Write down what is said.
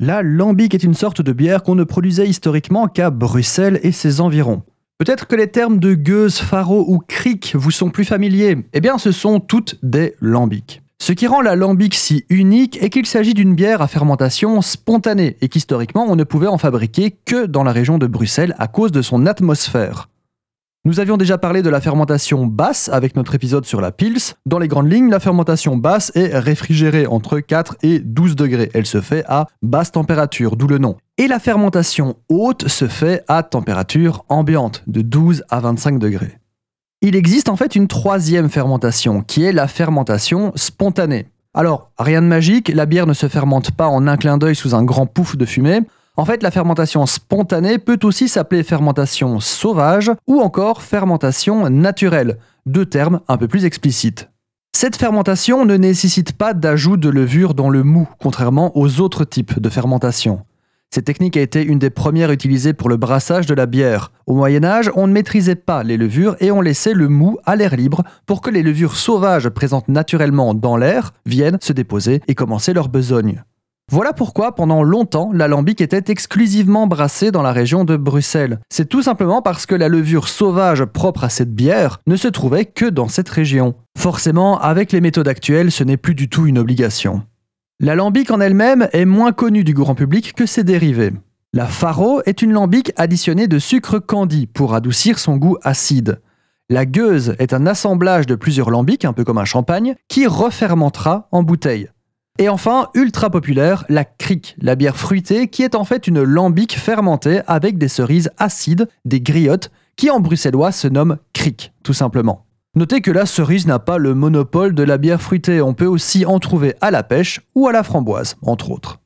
La lambic est une sorte de bière qu'on ne produisait historiquement qu'à Bruxelles et ses environs. Peut-être que les termes de gueuse, faro ou cric vous sont plus familiers. Eh bien, ce sont toutes des lambics. Ce qui rend la lambic si unique est qu'il s'agit d'une bière à fermentation spontanée et qu'historiquement on ne pouvait en fabriquer que dans la région de Bruxelles à cause de son atmosphère. Nous avions déjà parlé de la fermentation basse avec notre épisode sur la Pils. Dans les grandes lignes, la fermentation basse est réfrigérée entre 4 et 12 degrés. Elle se fait à basse température, d'où le nom. Et la fermentation haute se fait à température ambiante, de 12 à 25 degrés. Il existe en fait une troisième fermentation, qui est la fermentation spontanée. Alors, rien de magique, la bière ne se fermente pas en un clin d'œil sous un grand pouf de fumée. En fait, la fermentation spontanée peut aussi s'appeler fermentation sauvage ou encore fermentation naturelle, deux termes un peu plus explicites. Cette fermentation ne nécessite pas d'ajout de levure dans le mou, contrairement aux autres types de fermentation. Cette technique a été une des premières utilisées pour le brassage de la bière. Au Moyen Âge, on ne maîtrisait pas les levures et on laissait le mou à l'air libre pour que les levures sauvages présentes naturellement dans l'air viennent se déposer et commencer leur besogne. Voilà pourquoi pendant longtemps l'alambic était exclusivement brassé dans la région de Bruxelles. C'est tout simplement parce que la levure sauvage propre à cette bière ne se trouvait que dans cette région. Forcément, avec les méthodes actuelles, ce n'est plus du tout une obligation. L'alambic en elle-même est moins connue du grand public que ses dérivés. La faro est une lambic additionnée de sucre candi pour adoucir son goût acide. La gueuse est un assemblage de plusieurs lambics, un peu comme un champagne, qui refermentera en bouteille. Et enfin, ultra populaire, la crique, la bière fruitée qui est en fait une lambic fermentée avec des cerises acides, des griottes, qui en bruxellois se nomment crique, tout simplement. Notez que la cerise n'a pas le monopole de la bière fruitée, on peut aussi en trouver à la pêche ou à la framboise, entre autres.